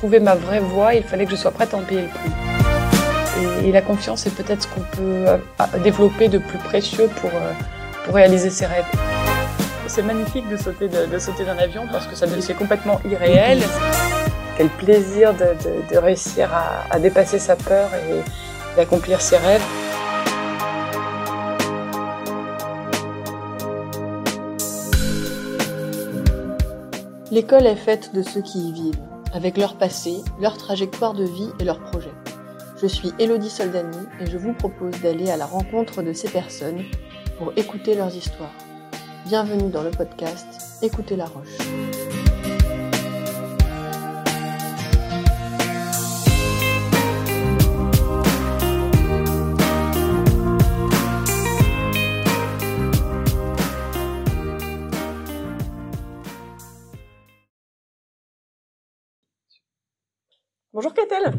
trouver ma vraie voie, il fallait que je sois prête à en payer le prix. Et, la confiance est peut-être ce qu'on peut euh, développer de plus précieux pour, euh, pour réaliser ses rêves. C'est magnifique de sauter, de, sauter d'un avion parce que ça c'est complètement irréel. Quel plaisir de, de, de réussir à, à, dépasser sa peur et d'accomplir ses rêves. L'école est faite de ceux qui y vivent, avec leur passé, leur trajectoire de vie et leurs projets. Je suis Elodie Soldani et je vous propose d'aller à la rencontre de ces personnes pour écouter leurs histoires. Bienvenue dans le podcast Écoutez la Roche. Bonjour Catel.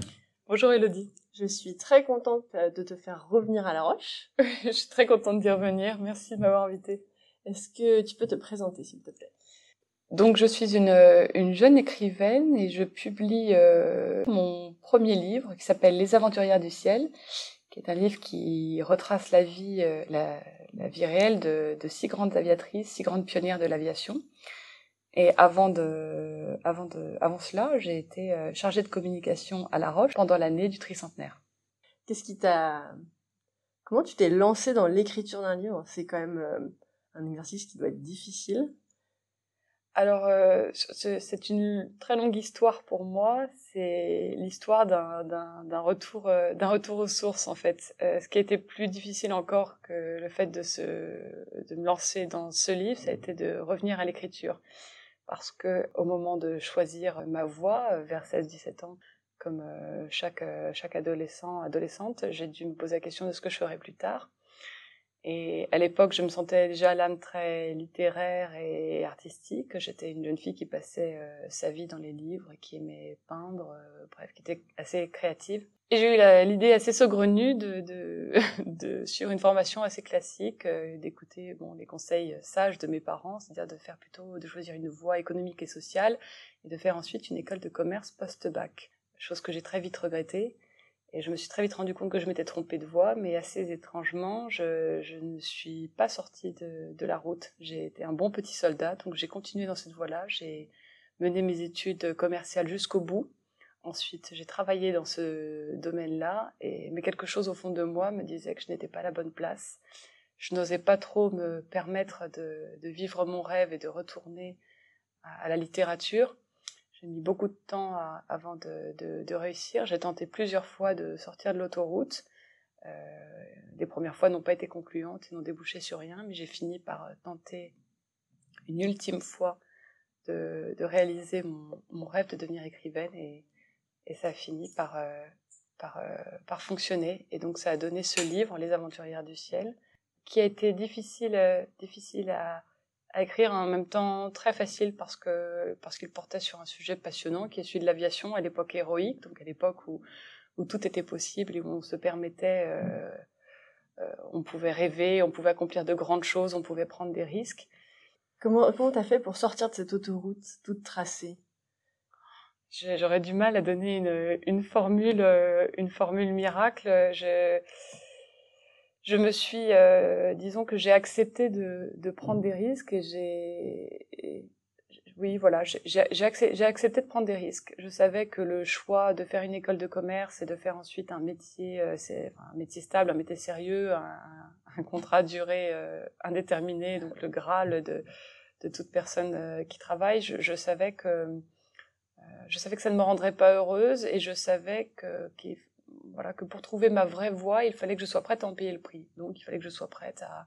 Bonjour Elodie. Je suis très contente euh, de te faire revenir à La Roche. je suis très contente d'y revenir. Merci de m'avoir invitée. Est-ce que tu peux te présenter s'il te plaît? Donc je suis une, une, jeune écrivaine et je publie euh, mon premier livre qui s'appelle Les Aventurières du ciel, qui est un livre qui retrace la vie, euh, la, la, vie réelle de, de six grandes aviatrices, six grandes pionnières de l'aviation. Et avant de, avant de, avant cela, j'ai été euh, chargée de communication à La Roche pendant l'année du tricentenaire. Qu'est-ce qui t'a, comment tu t'es lancée dans l'écriture d'un livre? C'est quand même euh, un exercice qui doit être difficile. Alors, euh, c'est une très longue histoire pour moi. C'est l'histoire d'un retour, d'un retour aux sources en fait. ce qui a été plus difficile encore que le fait de se, de me lancer dans ce livre, ça a été de revenir à l'écriture parce que au moment de choisir ma voie euh, vers 16-17 ans, comme euh, chaque, euh, chaque adolescent, adolescente, j'ai dû me poser la question de ce que je ferais plus tard. Et à l'époque, je me sentais déjà l'âme très littéraire et artistique. J'étais une jeune fille qui passait sa vie dans les livres, qui aimait peindre, bref, qui était assez créative. Et j'ai eu l'idée assez saugrenue de, de, de, sur une formation assez classique, euh, d'écouter bon, les conseils sages de mes parents, c'est-à-dire de faire plutôt, de choisir une voie économique et sociale, et de faire ensuite une école de commerce post-bac. Chose que j'ai très vite regrettée. Et je me suis très vite rendu compte que je m'étais trompée de voie, mais assez étrangement, je, je ne suis pas sortie de, de la route. J'ai été un bon petit soldat, donc j'ai continué dans cette voie-là. J'ai mené mes études commerciales jusqu'au bout Ensuite, j'ai travaillé dans ce domaine-là, mais quelque chose au fond de moi me disait que je n'étais pas à la bonne place. Je n'osais pas trop me permettre de, vivre mon rêve et de retourner à, la littérature. J'ai mis beaucoup de temps avant de, réussir. J'ai tenté plusieurs fois de sortir de l'autoroute. Euh, les premières fois n'ont pas été concluantes et n'ont débouché sur rien, mais j'ai fini par tenter une ultime fois de, de réaliser mon, mon, rêve de devenir écrivaine et, et ça a fini par, euh, euh, par fonctionner. Et donc ça a donné ce livre, Les Aventurières du ciel, qui a été difficile, euh, difficile à, écrire en même temps très facile parce que parce qu'il portait sur un sujet passionnant qui est celui de l'aviation à l'époque héroïque, donc à l'époque où où tout était possible et où on se permettait, on pouvait rêver, on pouvait accomplir de grandes choses, on pouvait prendre des risques. Comment comment t'as fait pour sortir de cette autoroute toute tracée? J'aurais du mal à donner une, une formule, euh, une formule miracle. Je, je me suis, euh, disons que j'ai accepté de, de, prendre des risques et j'ai, oui, voilà, j'ai accepté, accepté de prendre des risques. Je savais que le choix de faire une école de commerce et de faire ensuite un métier, euh, c'est un métier stable, un métier sérieux, un, un contrat duré euh, indéterminé, donc le graal de, de toute personne qui travaille. Je, je savais que je savais que ça ne me rendrait pas heureuse et je savais que, voilà, que pour trouver ma vraie voie, il fallait que je sois prête à en payer le prix. Donc il fallait que je sois prête à,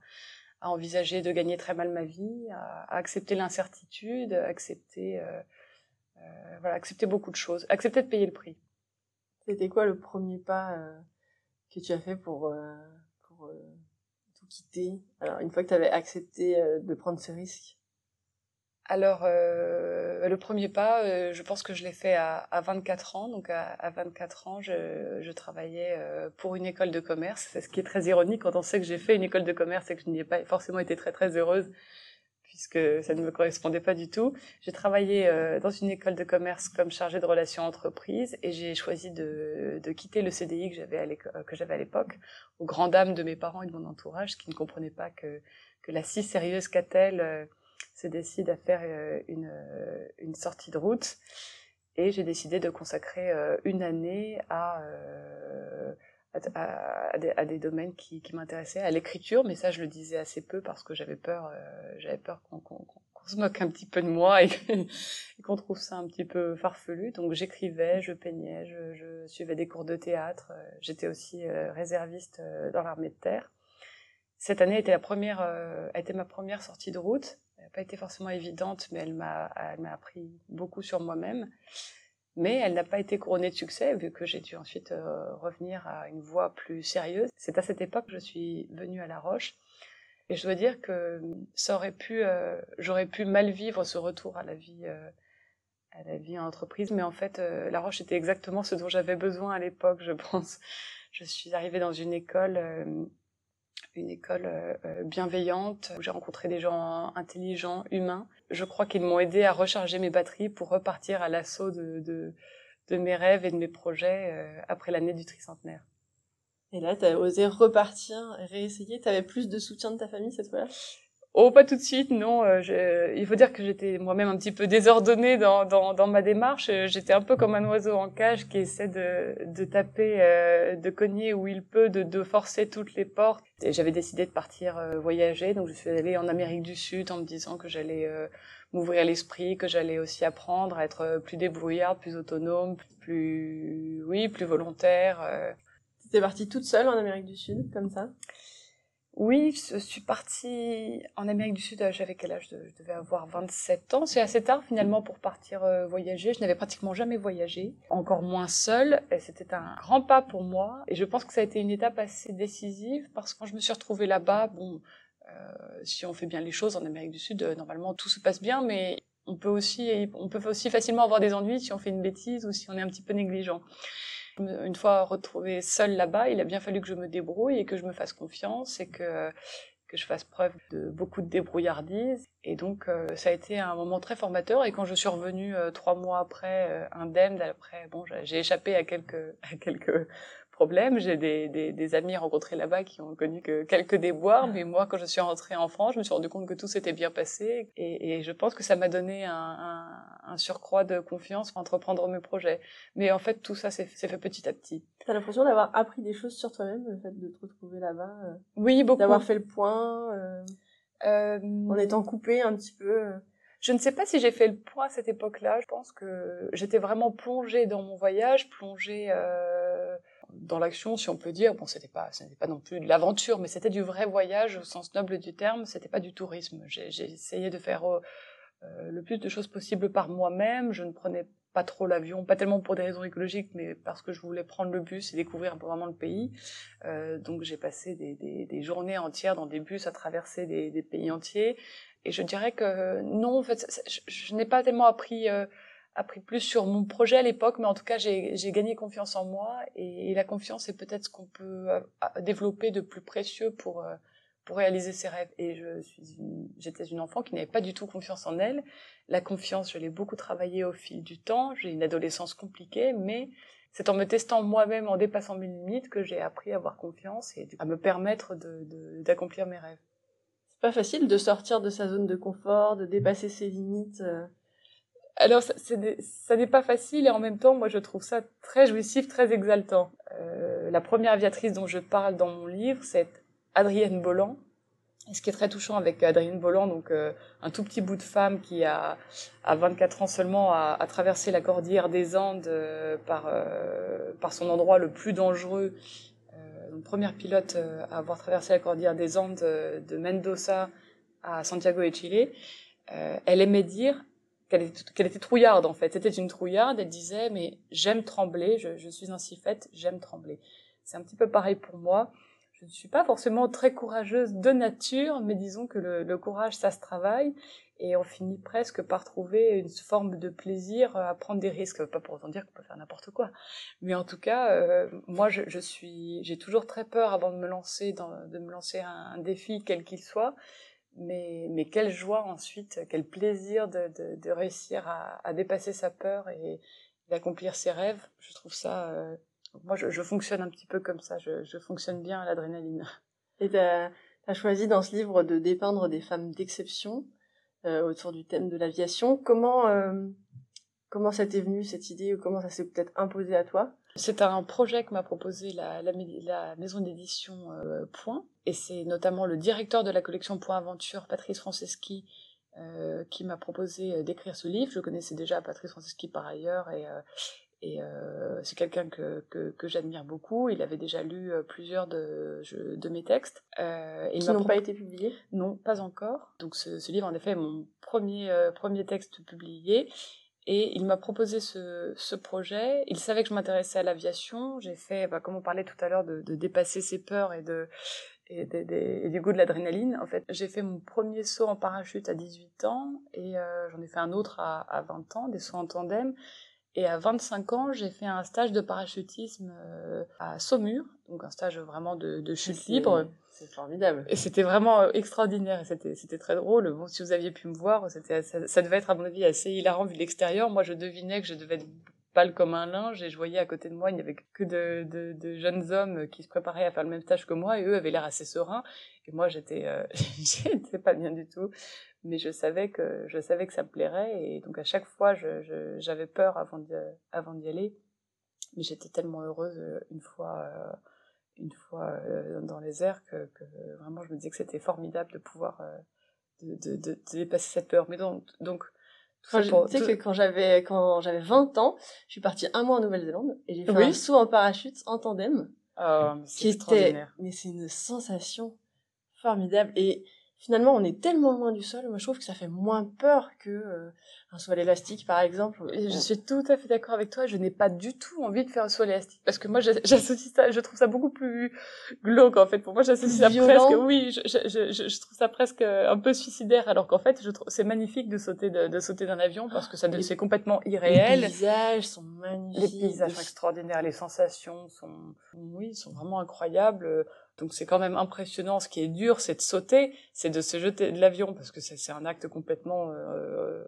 envisager de gagner très mal ma vie, à, accepter l'incertitude, accepter, euh, euh, voilà, accepter beaucoup de choses, accepter de payer le prix. C'était quoi le premier pas euh, que tu as fait pour, pour tout quitter? Alors une fois que tu avais accepté de prendre ce risque? Alors, euh, le premier pas, euh, je pense que je l'ai fait à, à, 24 ans. Donc, à, à 24 ans, je, je travaillais euh, pour une école de commerce. C'est ce qui est très ironique quand on sait que j'ai fait une école de commerce et que je n'y ai pas forcément été très très heureuse, puisque ça ne me correspondait pas du tout. J'ai travaillé euh, dans une école de commerce comme chargée de relations entreprises et j'ai choisi de, de, quitter le CDI que j'avais à l'époque, aux grandes dames de mes parents et de mon entourage qui ne comprenaient pas que, que la si sérieuse qu'a-t-elle euh, se décide à faire euh, une, une sortie de route. Et j'ai décidé de consacrer une année à à, des, à, des, domaines qui, qui m'intéressaient, à l'écriture, mais ça je le disais assez peu parce que j'avais peur, euh, j'avais peur qu'on se moque un petit peu de moi et qu'on trouve ça un petit peu farfelu. Donc j'écrivais, je peignais, je, je, suivais des cours de théâtre. Euh, j'étais aussi euh, réserviste dans l'armée de terre. Cette année était la première, été ma première sortie de route. N'a pas été forcément évidente, mais elle m'a, appris beaucoup sur moi-même mais elle n'a pas été couronnée de succès vu que j'ai dû ensuite euh, revenir à une voie plus sérieuse. C'est à cette époque que je suis venue à La Roche et je dois dire que euh, j'aurais pu mal vivre ce retour à la vie, euh, à la vie en entreprise, mais en fait, La Roche était exactement ce dont j'avais besoin à l'époque, je pense. Je suis arrivée dans une école une école bienveillante où j'ai rencontré des gens intelligents, humains, je crois qu'ils m'ont aidé à recharger mes batteries pour repartir à l'assaut de, de, mes rêves et de mes projets euh, après l'année du tricentenaire. Et là, tu as osé repartir, réessayer. Tu avais plus de soutien de ta famille cette fois-là? Oh, pas tout de suite, non. Euh, il faut dire que j'étais moi-même un petit peu désordonnée dans, dans, dans ma démarche. J'étais un peu comme un oiseau en cage qui essaie de, de taper, euh, de cogner où il peut, de, de forcer toutes les portes. J'avais décidé de partir euh, voyager, donc je suis allée en Amérique du Sud en me disant que j'allais m'ouvrir l'esprit, que j'allais aussi apprendre à être plus débrouillarde, plus autonome, plus, oui, plus volontaire. Tu es partie toute seule en Amérique du Sud, comme ça? Oui, je suis partie en Amérique du Sud, euh, j'avais quel âge Je devais avoir 27 ans. C'est assez tard finalement pour partir euh, voyager. Je n'avais pratiquement jamais voyagé, encore moins seule. C'était un grand pas pour moi. Et je pense que ça a été une étape assez décisive parce que quand je me suis retrouvée là-bas, bon, euh, si on fait bien les choses en Amérique du Sud, normalement tout se passe bien, mais on peut aussi, on peut aussi facilement avoir des ennuis si on fait une bêtise ou si on est un petit peu négligent. Une fois retrouvée seule là-bas, il a bien fallu que je me débrouille et que je me fasse confiance et que que je fasse preuve de beaucoup de débrouillardise. Et donc, euh, ça a été un moment très formateur. Et quand je suis revenue euh, trois mois après, euh, indemne, après, bon, j'ai échappé à quelques, à quelques problème. J'ai des, des, des, amis rencontrés là-bas qui ont connu que quelques déboires, mais moi, quand je suis rentrée en France, je me suis rendu compte que tout s'était bien passé, et, et, je pense que ça m'a donné un, un, un, surcroît de confiance pour entreprendre mes projets. Mais en fait, tout ça s'est fait petit à petit. T'as l'impression d'avoir appris des choses sur toi-même, le fait de te retrouver là-bas. Euh, oui, beaucoup. D'avoir fait le point, euh, euh, en étant coupé un petit peu. Euh. Je ne sais pas si j'ai fait le point à cette époque-là. Je pense que j'étais vraiment plongée dans mon voyage, plongée euh, dans l'action, si on peut dire. Bon, c'était pas, ce n'était pas non plus de l'aventure, mais c'était du vrai voyage au sens noble du terme. C'était pas du tourisme. J'ai essayé de faire euh, euh, le plus de choses possibles par moi-même. Je ne prenais pas trop l'avion, pas tellement pour des raisons écologiques, mais parce que je voulais prendre le bus et découvrir vraiment le pays. Euh, donc j'ai passé des, journées entières dans des bus à traverser des, pays entiers. Et je dirais que non, en fait, je, n'ai pas tellement appris appris plus sur mon projet à l'époque, mais en tout cas, j'ai gagné confiance en moi et, la confiance est peut-être ce qu'on peut euh, développer de plus précieux pour euh, pour réaliser ses rêves. Et je suis j'étais une enfant qui n'avait pas du tout confiance en elle. La confiance, je l'ai beaucoup travaillée au fil du temps. J'ai une adolescence compliquée, mais c'est en me testant moi-même, en dépassant mes limites, que j'ai appris à avoir confiance et à me permettre d'accomplir de, mes rêves. C'est pas facile de sortir de sa zone de confort, de dépasser ses limites. Alors, ça n'est pas facile et en même temps, moi, je trouve ça très jouissif, très exaltant. Euh, la première aviatrice dont je parle dans mon livre, c'est Adrienne Bolland. Et ce qui est très touchant avec Adrienne Bolland, donc euh, un tout petit bout de femme qui a, à 24 ans seulement, a, traversé la cordillère des Andes euh, par, par son endroit le plus dangereux. donc, première pilote à avoir traversé la cordillère des Andes de Mendoza à Santiago et Chile. elle aimait dire qu'elle était, trouillarde en fait. C'était une trouillarde. Elle disait mais j'aime trembler, je, suis ainsi faite, j'aime trembler. C'est un petit peu pareil pour moi. Je ne suis pas forcément très courageuse de nature, mais disons que le, courage ça se travaille et on finit presque par trouver une forme de plaisir à prendre des risques. Pas pour autant dire qu'on peut faire n'importe quoi, mais en tout cas, euh, moi je, suis, j'ai toujours très peur avant de me lancer dans, de me lancer un défi quel qu'il soit mais, mais quelle joie ensuite, quel plaisir de, de, de réussir à, à, dépasser sa peur et d'accomplir ses rêves. Je trouve ça. Euh, moi, je, je, fonctionne un petit peu comme ça. Je, je fonctionne bien à l'adrénaline. Et tu as, choisi dans ce livre de dépeindre des femmes d'exception euh, autour du thème de l'aviation. Comment euh, comment ça t'est venu cette idée ou comment ça s'est peut-être imposé à toi? C'est un projet que m'a proposé la, la, la maison d'édition euh, Point, et c'est notamment le directeur de la collection Point Aventure, Patrice Franceschi, euh, qui m'a proposé euh, d'écrire ce livre. Je connaissais déjà Patrice Franceschi par ailleurs, et, euh, et euh, c'est quelqu'un que, que, que j'admire beaucoup. Il avait déjà lu plusieurs de, je, de mes textes. Euh, qui n'ont pas été publiés? Non, pas encore. Donc ce, ce, livre, en effet, est mon premier, premier texte publié. Et il m'a proposé ce, ce, projet. Il savait que je m'intéressais à l'aviation. J'ai fait, bah, comme on parlait tout à l'heure, de, de, dépasser ses peurs et, de, et, de, et du goût de l'adrénaline. En fait, j'ai fait mon premier saut en parachute à 18 ans et euh, j'en ai fait un autre à, à 20 ans, des sauts en tandem. Et à 25 ans, j'ai fait un stage de parachutisme euh, à Saumur, donc un stage vraiment de, de chute libre. C'est formidable. Et c'était vraiment euh, extraordinaire et c'était c'était très drôle. Bon, si vous aviez pu me voir, c'était ça, devait être à mon avis assez hilarant vu l'extérieur. Moi, je devinais que je devais être pâle comme un linge et je voyais à côté de moi, il n'y avait que de, de, jeunes hommes qui se préparaient à faire le même stage que moi et eux avaient l'air assez sereins. Et moi, j'étais euh, j'étais pas bien du tout mais je savais que je savais que ça me plairait et donc à chaque fois je, j'avais peur avant d'y, avant d'y aller mais j'étais tellement heureuse euh, une fois euh, une fois euh, dans les airs que, que, vraiment je me disais que c'était formidable de pouvoir de, de, de, dépasser cette peur. Mais donc donc tu sais que quand j'avais quand j'avais 20 ans je suis partie un mois en Nouvelle-Zélande et j'ai fait un saut en parachute en tandem. Oh, mais qui était mais c'est une sensation formidable. Et finalement, on est tellement loin du sol. Moi, je trouve que ça fait moins peur que euh, un saut à l'élastique, par exemple. Et je suis tout à fait d'accord avec toi. Je n'ai pas du tout envie de faire un saut à l'élastique parce que moi, j'associe ça. Je trouve ça beaucoup plus glauque en fait. Pour moi, j'associe ça presque. Oui, je, je, je, je, trouve ça presque un peu suicidaire, alors qu'en fait, je trouve c'est magnifique de sauter de, de sauter d'un avion parce que ça c'est complètement irréel. Les paysages sont magnifiques. Les paysages sont extraordinaires. Les sensations sont, oui, sont vraiment incroyables donc c'est quand même impressionnant. Ce qui est dur, c'est de sauter, c'est de se jeter de l'avion parce que c'est un acte complètement euh,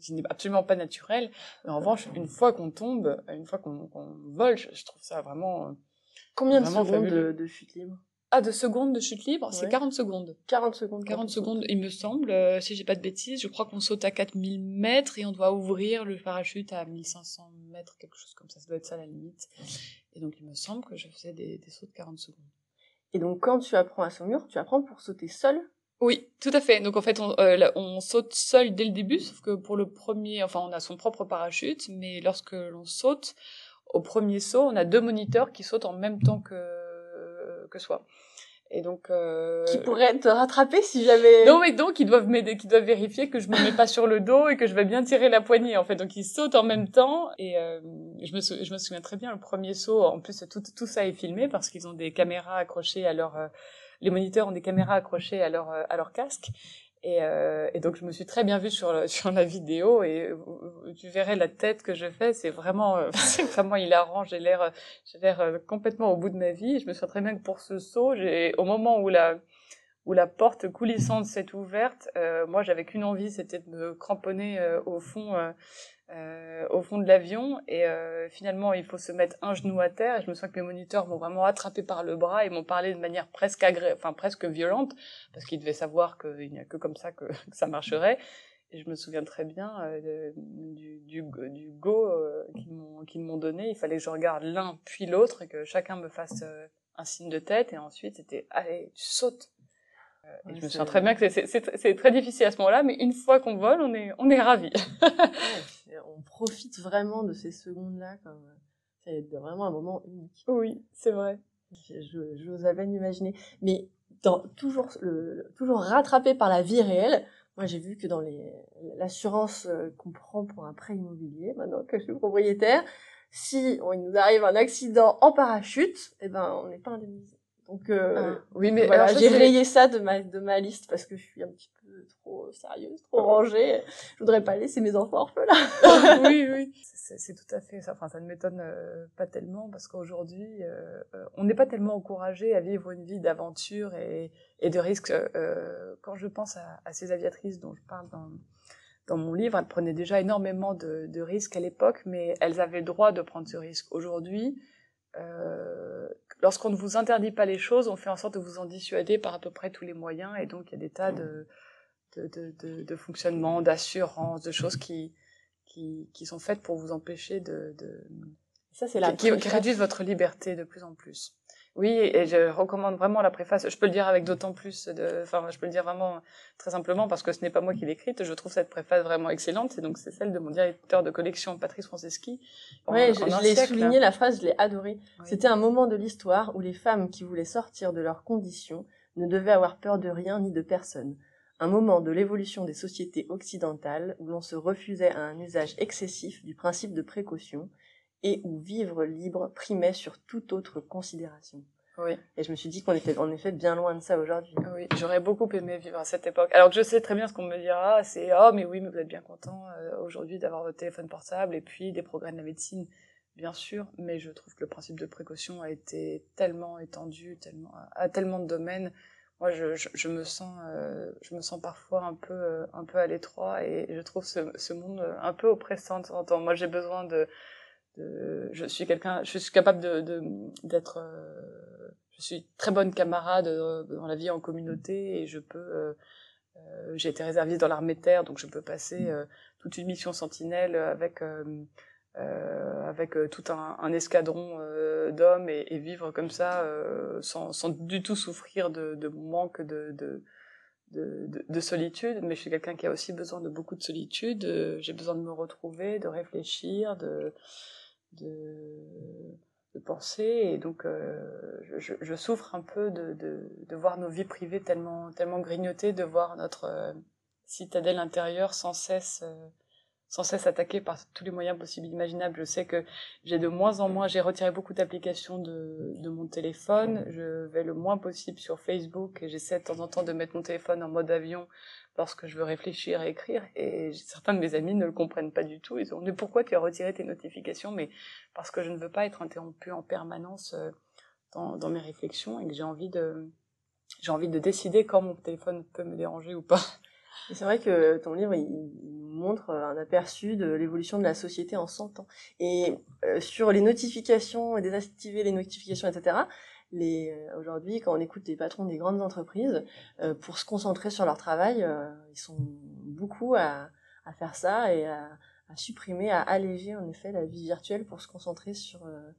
qui n'est absolument pas naturel. Mais en revanche, une fois qu'on tombe, une fois qu'on qu vole, je, je, trouve ça vraiment combien vraiment de secondes de, de, chute libre? Ah, de secondes de chute libre, ouais. c'est 40 secondes. 40 secondes. 40 secondes, il me semble. Euh, si j'ai pas de bêtises, je crois qu'on saute à 4000 mètres et on doit ouvrir le parachute à 1500 mètres, quelque chose comme ça. Ça doit être ça la limite. Et donc il me semble que je faisais des, des sauts de 40 secondes. Et donc, quand tu apprends à Saumur, tu apprends pour sauter seul Oui, tout à fait. Donc, en fait, on, euh, on saute seul dès le début, sauf que pour le premier, enfin, on a son propre parachute, mais lorsque l'on saute, au premier saut, on a deux moniteurs qui sautent en même temps que, que soi. Et donc euh... qui pourraient te rattraper si j'avais non mais donc ils doivent m'aider qui doivent vérifier que je me mets pas sur le dos et que je vais bien tirer la poignée en fait. Donc ils sautent en même temps. Et euh, je me je me souviens très bien le premier saut en plus tout tout ça est filmé parce qu'ils ont des caméras accrochées à leur euh, les moniteurs ont des caméras accrochées à leur euh, à leur casque et, euh, et, donc je me suis très bien vue sur sur la vidéo et euh, tu verrais la tête que je fais, c'est vraiment euh, vraiment hilarant. J'ai l'air j'ai l'air euh, complètement au bout de ma vie. Je me souviens très bien que pour ce saut, j'ai au moment où la où la porte coulissante s'est ouverte, euh, moi j'avais qu'une envie, c'était de me cramponner au fond euh, au fond de l'avion. Et euh, finalement il faut se mettre un genou à terre. Et je me sens que mes moniteurs m'ont vraiment attrapé par le bras et m'ont parlé de manière presque agré enfin presque violente parce qu'ils devaient savoir qu'il n'y a que comme ça que, ça marcherait. Et je me souviens très bien euh, du, go euh, qu'ils m'ont donné. Il fallait que je regarde l'un puis l'autre et que chacun me fasse euh, un signe de tête. Et ensuite c'était allez tu et je me souviens très bien que c'est très difficile à ce moment-là, mais une fois qu'on vole, on est, on est ravis. ouais, on profite vraiment de ces secondes-là, c'est vraiment un moment unique. Oui, c'est vrai. J'ose à peine imaginer. Mais dans, toujours, le, toujours rattrapé par la vie réelle, moi j'ai vu que dans l'assurance euh, qu'on prend pour un prêt immobilier, maintenant que je suis propriétaire, si on, il nous arrive un accident en parachute, eh ben on n'est pas indemnisé. Donc euh, Ah, oui, mais voilà, j'ai rayé ça de ma de ma liste parce que je suis un petit peu trop sérieuse, trop rangée. Je voudrais pas laisser mes enfants orphelins. oui, oui. C'est c'est tout à fait ça. Enfin, ça ne m'étonne euh, pas tellement parce qu'aujourd'hui, euh, euh, on n'est pas tellement encouragé à vivre une vie d'aventure et, et de risque. Euh, quand je pense à, à ces aviatrices dont je parle dans, dans mon livre, elles prenaient déjà énormément de, de risques à l'époque, mais elles avaient le droit de prendre ce risque. Aujourd'hui, euh, lorsqu'on ne vous interdit pas les choses, on fait en sorte de vous en dissuader par à peu près tous les moyens, et donc il y a des tas de, de, de, de, de fonctionnements, d'assurances, de choses qui, qui, qui sont faites pour vous empêcher de, de Ça c'est la qui, qui réduisent votre liberté de plus en plus. Oui, et je recommande vraiment la préface. Je peux le dire avec d'autant plus de, enfin, je peux le dire vraiment très simplement parce que ce n'est pas moi qui l'ai écrite. Je trouve cette préface vraiment excellente. C'est donc c'est celle de mon directeur de collection, Patrice Franceschi. en je, l'ai souligné la phrase, je l'ai adorée. Oui. C'était un moment de l'histoire où les femmes qui voulaient sortir de leurs conditions ne devaient avoir peur de rien ni de personne. Un moment de l'évolution des sociétés occidentales où l'on se refusait à un usage excessif du principe de précaution et où vivre libre primait sur toute autre considération. Oui. Et je me suis dit qu'on était en effet bien loin de ça aujourd'hui. Oui, j'aurais beaucoup aimé vivre à cette époque. Alors que je sais très bien ce qu'on me dira, c'est oh mais oui, mais vous êtes bien content euh, aujourd'hui d'avoir votre téléphone portable et puis des progrès de la médecine, bien sûr. Mais je trouve que le principe de précaution a été tellement étendu, tellement à tellement de domaines. Moi, je, je, je me sens, euh, je me sens parfois un peu, euh, un peu à l'étroit et je trouve ce, ce monde un peu oppressant de temps en temps. Moi, j'ai besoin de, de, je suis quelqu'un, je suis capable de, d'être, euh, je suis très bonne camarade euh, dans la vie en communauté et je peux, euh, euh, j'ai été réserviste dans l'armée de terre, donc je peux passer euh, toute une mission sentinelle avec avec tout un, un escadron d'hommes et, et vivre comme ça sans, sans du tout souffrir de, de mon manque de, de, de, de, de solitude. Mais je suis quelqu'un qui a aussi besoin de beaucoup de solitude. Euh, J'ai besoin de me retrouver, de réfléchir, de, de, de penser. Et donc, euh, je, souffre un peu de, de, voir nos vies privées tellement, tellement grignotées, de voir notre euh, citadelle intérieure sans cesse. Euh, sans cesse attaquée par tous les moyens possibles imaginables. Je sais que j'ai de moins en moins, j'ai retiré beaucoup d'applications de, de mon téléphone. Je vais le moins possible sur Facebook et j'essaie de temps en temps de mettre mon téléphone en mode avion lorsque je veux réfléchir et écrire. Et certains de mes amis ne le comprennent pas du tout. Ils ont dit pourquoi tu as retiré tes notifications? Mais parce que je ne veux pas être interrompue en permanence euh, dans, mes réflexions et que j'ai envie de j'ai envie de décider quand mon téléphone peut me déranger ou pas. C'est vrai que ton livre, il, montre un aperçu de l'évolution de la société en 100 ans. Et euh, sur les notifications désactiver les notifications, etc., les, euh, aujourd'hui, quand on écoute les patrons des grandes entreprises, euh, pour se concentrer sur leur travail, euh, ils sont beaucoup à, à faire ça et à, à supprimer, à alléger en effet la vie virtuelle pour se concentrer sur, euh,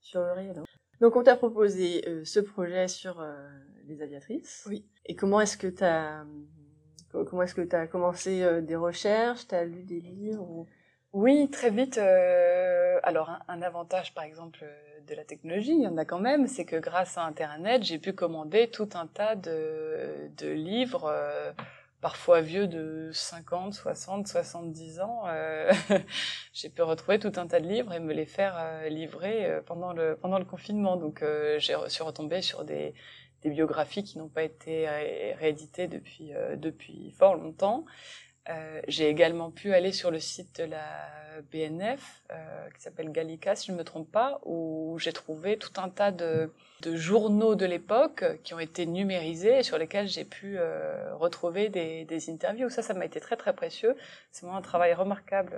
sur le réel. Donc on t'a proposé euh, ce projet sur euh, les aviatrices. Oui. Et comment est-ce que tu as Comment est-ce que tu as commencé euh, des recherches? Tu as lu des livres ou... Oui, très vite. Euh, alors, un, avantage, par exemple, de la technologie, il y en a quand même, c'est que grâce à Internet, j'ai pu commander tout un tas de, livres, euh, parfois vieux de 50, 60, 70 ans. Euh, j'ai pu retrouver tout un tas de livres et me les faire euh, livrer pendant le, confinement. Donc, euh, j'ai suis retombée sur des, biographies qui n'ont pas été rééditées depuis, euh, depuis fort longtemps. Euh, j'ai également pu aller sur le site de la BNF, euh, qui s'appelle Gallica, si je ne me trompe pas, où j'ai trouvé tout un tas de, journaux de l'époque qui ont été numérisés et sur lesquels j'ai pu euh, retrouver des, interviews. Ça, ça m'a été très très précieux. C'est vraiment un travail remarquable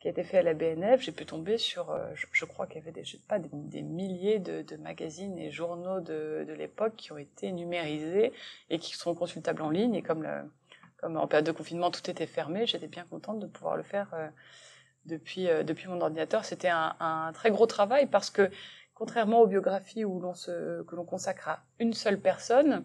qui a été fait à la BNF. J'ai pu tomber sur, je, crois qu'il y avait des, je sais pas, des, milliers de, de, magazines et journaux de, de l'époque qui ont été numérisés et qui sont consultables en ligne. Et comme le, en période de confinement tout était fermé, j'étais bien contente de pouvoir le faire euh, depuis euh, depuis mon ordinateur. C'était un, très gros travail parce que contrairement aux biographies où l'on se que l'on consacre à une seule personne,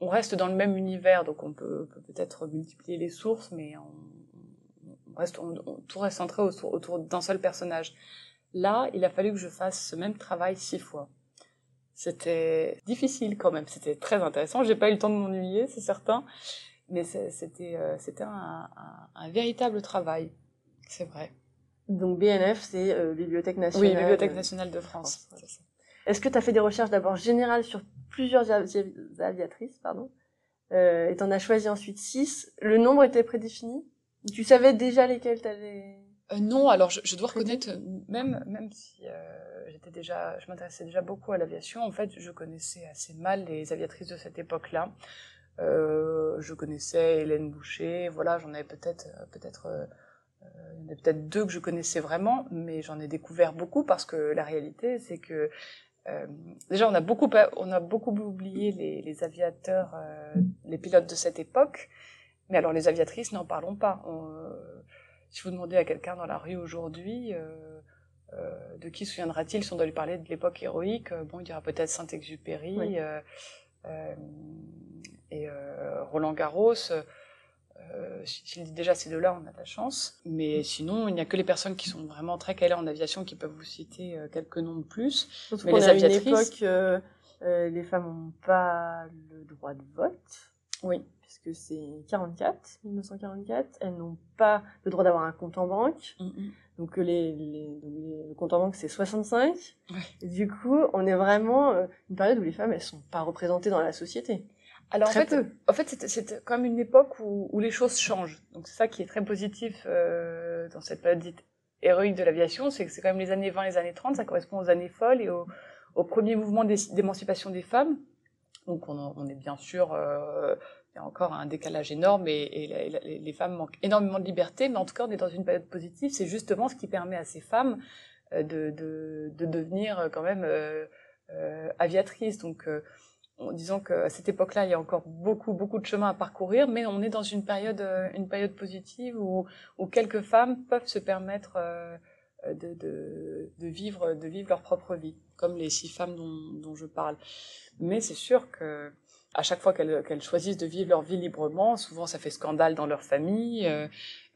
on reste dans le même univers, donc on peut peut-être multiplier les sources, mais on, reste on, tout reste centré autour, autour d'un seul personnage. Là, il a fallu que je fasse ce même travail six fois. C'était difficile quand même, c'était très intéressant. J'ai pas eu le temps de m'ennuyer, c'est certain mais c'était euh, c'était un, un, un, véritable travail, c'est vrai. Donc BNF, c'est euh, Bibliothèque nationale. Oui, Bibliothèque nationale de France. France. Est-ce que tu as fait des recherches d'abord générales sur plusieurs aviatrices, pardon, euh, et t'en as choisi ensuite six. Le nombre était prédéfini? Tu savais déjà lesquels t'allais euh, non, alors je, je dois reconnaître, même même si euh, j'étais déjà, je m'intéressais déjà beaucoup à l'aviation, en fait, je connaissais assez mal les aviatrices de cette époque-là. Euh, je connaissais Hélène Boucher, voilà, j'en avais peut-être peut-être euh, il y en a peut-être deux que je connaissais vraiment, mais j'en ai découvert beaucoup parce que la réalité, c'est que euh, déjà, on a beaucoup, on a beaucoup oublié les, les aviateurs, euh, les pilotes de cette époque. Mais alors, les aviatrices, n'en parlons pas. On, euh, si vous demandez à quelqu'un dans la rue aujourd'hui, euh, euh, de qui se souviendra-t-il si on doit lui parler de l'époque héroïque Bon, il dira peut-être Saint-Exupéry Oui. Et Roland Garros. Euh, S'il dit déjà ces deux-là, on a de la chance. Mais sinon, il n'y a que les personnes qui sont vraiment très calées en aviation qui peuvent vous citer euh, quelques noms de plus. Surtout Mais les est à une aviatrices- époque, euh, euh, les femmes n'ont pas le droit de vote, Oui. puisque c'est 44, 1944. Elles n'ont pas le droit d'avoir un compte en banque. Donc euh, les, les, donc, les- le compte en banque c'est 65. Ouais. Et du coup, on est vraiment euh, une période où les femmes elles sont pas représentées dans la société. Alors en fait, peu. en fait, c'était- c'était quand même une époque où, où les choses changent. Donc c'est ça qui est très positif euh, dans cette période dite héroïque de l'aviation, c'est que c'est quand même les années 20, les années 30, ça correspond aux années folles et au, au premier mouvement d'é- d'émancipation des femmes. Donc on, est bien sûr, euh, il y a encore un décalage énorme et, et la- et la- les femmes manquent énormément de liberté, mais en tout cas on est dans une période positive. C'est justement ce qui permet à ces femmes euh, de, de, de devenir quand même aviatrices. Donc euh, disant qu'à cette époque-là, il y a encore beaucoup, beaucoup de chemin à parcourir, mais on est dans une période, euh, une période positive où, où quelques femmes peuvent se permettre euh, de, de, de vivre, de vivre leur propre vie, comme les six femmes dont, dont je parle. Mais c'est sûr que à chaque fois qu'elles qu'elles choisissent de vivre leur vie librement, souvent ça fait scandale dans leur famille. euh,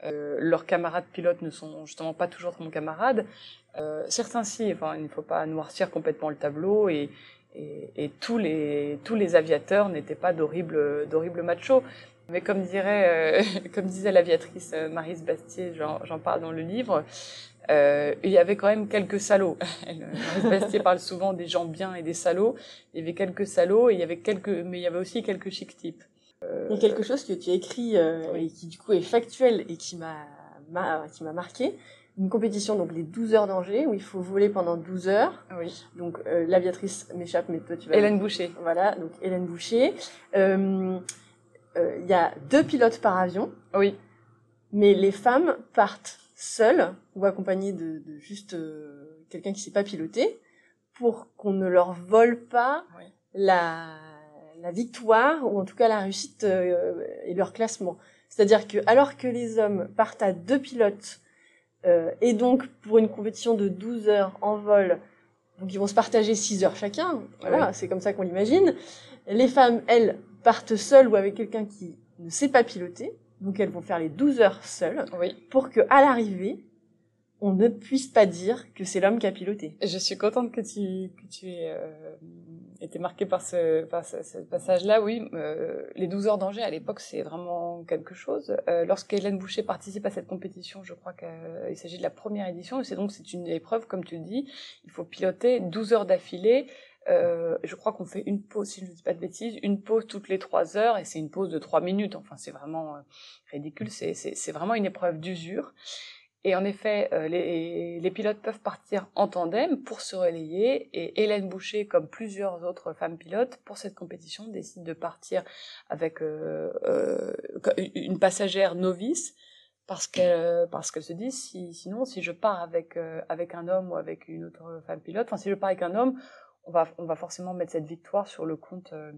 euh, leurs camarades pilotes ne sont justement pas toujours bons camarades. Euh, certains si, enfin, il ne faut pas noircir complètement le tableau et, et, et tous les tous les aviateurs n'étaient pas d'horribles d'horribles machos. Mais comme dirait, euh, comme disait l'aviatrice euh, Marise Bastier, j'en parle dans le livre, euh, il y avait quand même quelques salauds. Euh, Maryse Bastier parle souvent des gens bien et des salauds. Il y avait quelques salauds et il y avait quelques, mais il y avait aussi quelques chic types. Il y a quelque chose que tu as écrit euh, Oui. et qui du coup est factuel et qui m'a- qui m'a marqué. Une compétition, donc les 12 heures d'Angers, où il faut voler pendant 12 heures. Oui. Donc euh, l'aviatrice m'échappe, mais toi tu vas... Hélène Boucher. Voilà, donc Hélène Boucher. Euh, euh, Il y a deux pilotes par avion, Oui. mais les femmes partent seules ou accompagnées de, de juste euh, quelqu'un qui sait pas piloter pour qu'on ne leur vole pas Oui. la, la victoire ou en tout cas la réussite euh, et leur classement. C'est-à-dire que alors que les hommes partent à deux pilotes euh, et donc pour une compétition de 12 heures en vol, donc ils vont se partager 6 heures chacun, voilà, Oui. c'est comme ça qu'on l'imagine. Les femmes, elles, partent seules ou avec quelqu'un qui ne sait pas piloter, donc elles vont faire les 12 heures seules Oui. pour que à l'arrivée, on ne puisse pas dire que c'est l'homme qui a piloté. Je suis contente que tu, que tu aies euh, été marquée par ce, par ce, ce passage-là. Oui, euh, les 12 heures d'Angers, à l'époque, c'est vraiment quelque chose. Euh, lorsque Hélène Boucher participe à cette compétition, je crois qu'il s'agit de la première édition, et c'est donc c'est une épreuve, comme tu le dis, il faut piloter 12 heures d'affilée. Euh, je crois qu'on fait une pause, si je ne dis pas de bêtises, une pause toutes les 3 heures, et c'est une pause de 3 minutes. Enfin, c'est vraiment euh, ridicule, c'est vraiment une épreuve d'usure. Et en effet, euh, les, les pilotes peuvent partir en tandem pour se relayer. Et Hélène Boucher, comme plusieurs autres femmes pilotes, pour cette compétition, décide de partir avec euh, euh, une passagère novice parce qu'elle parce qu'elle se dit si, sinon si je pars avec euh, avec un homme ou avec une autre femme pilote, enfin si je pars avec un homme, on va on va forcément mettre cette victoire sur le compte euh,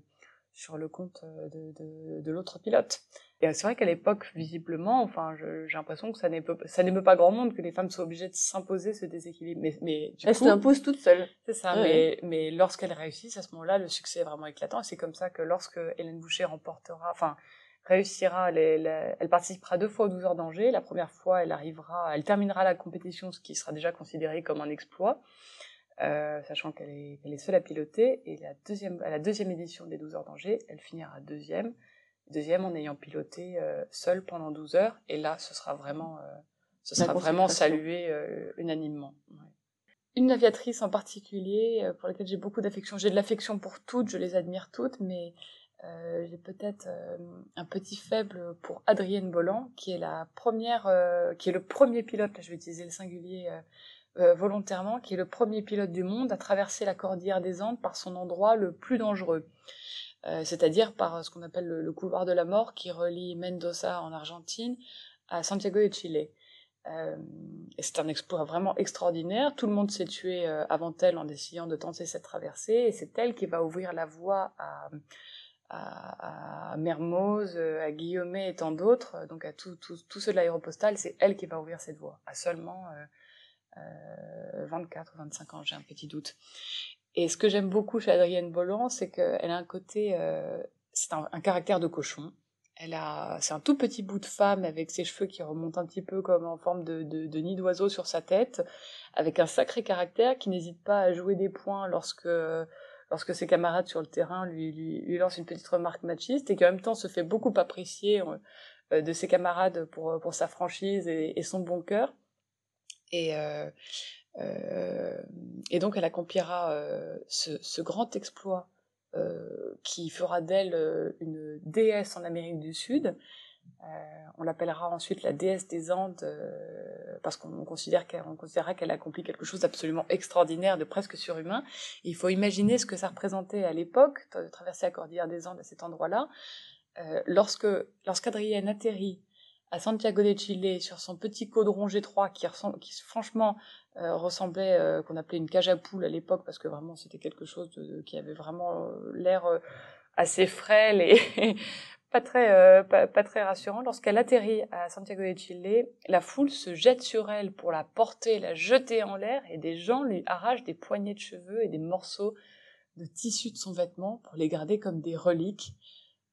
sur le compte de, de, de l'autre pilote. Et c'est vrai qu'à l'époque, visiblement, enfin, j'ai l'impression que ça n'émeut ça n'émeut pas grand monde que les femmes soient obligées de s'imposer ce déséquilibre. Mais, mais du Elle coup, s'impose toute seule. c'est ça. Ouais. Mais, mais lorsqu'elles réussissent, à ce moment-là, le succès est vraiment éclatant. Et c'est comme ça que lorsque Hélène Boucher remportera, enfin, réussira, les, les- elle participera deux fois aux 12 heures d'Angers. La première fois, elle arrivera, elle terminera la compétition, ce qui sera déjà considéré comme un exploit. Euh, sachant qu'elle est, est seule à piloter, et la deuxième, à la deuxième édition des 12 heures d'Angers, elle finira deuxième, deuxième en ayant piloté euh, seule pendant 12 heures, et là, ce sera vraiment, euh, ce sera vraiment salué euh, unanimement. Ouais. une aviatrice en particulier pour laquelle j'ai beaucoup d'affection. J'ai de l'affection pour toutes, je les admire toutes, mais euh, j'ai peut-être euh, un petit faible pour Adrienne Bolland, qui est la première, euh, qui est le premier pilote, là je vais utiliser le singulier volontairement, qui est le premier pilote du monde à traverser la cordillère des Andes par son endroit le plus dangereux. C'est-à-dire par ce qu'on appelle le, couloir de la mort qui relie Mendoza en Argentine à Santiago de Chile. et c'est un exploit vraiment extraordinaire. Tout le monde s'est tué avant elle en essayant de tenter cette traversée, c'est elle qui va ouvrir la voie à, Mermoz, à Guillaumet et tant d'autres, donc à tous ceux de l'aéropostale, c'est elle qui va ouvrir cette voie, à seulement euh, 24 ou 25 ans, j'ai un petit doute. Et ce que j'aime beaucoup chez Adrienne Bolland, c'est qu'elle a un côté, euh, c'est un, caractère de cochon. Elle a, c'est un tout petit bout de femme avec ses cheveux qui remontent un petit peu comme en forme de, nid d'oiseau sur sa tête, avec un sacré caractère qui n'hésite pas à jouer des points lorsque lorsque ses camarades sur le terrain lui, lui, lancent une petite remarque machiste et qui en même temps se fait beaucoup apprécier euh, de ses camarades pour, pour sa franchise et, son bon cœur. Et, euh, euh, et donc elle accomplira ce, ce, grand exploit qui fera d'elle une déesse en Amérique du Sud euh, on l'appellera ensuite la déesse des Andes euh, parce qu'on considère qu'elle considérera qu'elle accomplit quelque chose d'absolument extraordinaire, de presque surhumain. il faut imaginer ce que ça représentait à l'époque de traverser la cordillère des Andes à cet endroit-là. Euh, lorsque lorsqu'Adrienne atterrit à Santiago de Chile sur son petit caudron G3 qui, ressemble, qui franchement ressemblait qu'on appelait une cage à poule à l'époque parce que vraiment c'était quelque chose qui avait vraiment l'air assez frêle et pas très, euh, pas, très rassurant. Lorsqu'elle atterrit à Santiago de Chile, la foule se jette sur elle pour la porter, la jeter en l'air, et des gens lui arrachent des poignées de cheveux et des morceaux de tissu de son vêtement pour les garder comme des reliques,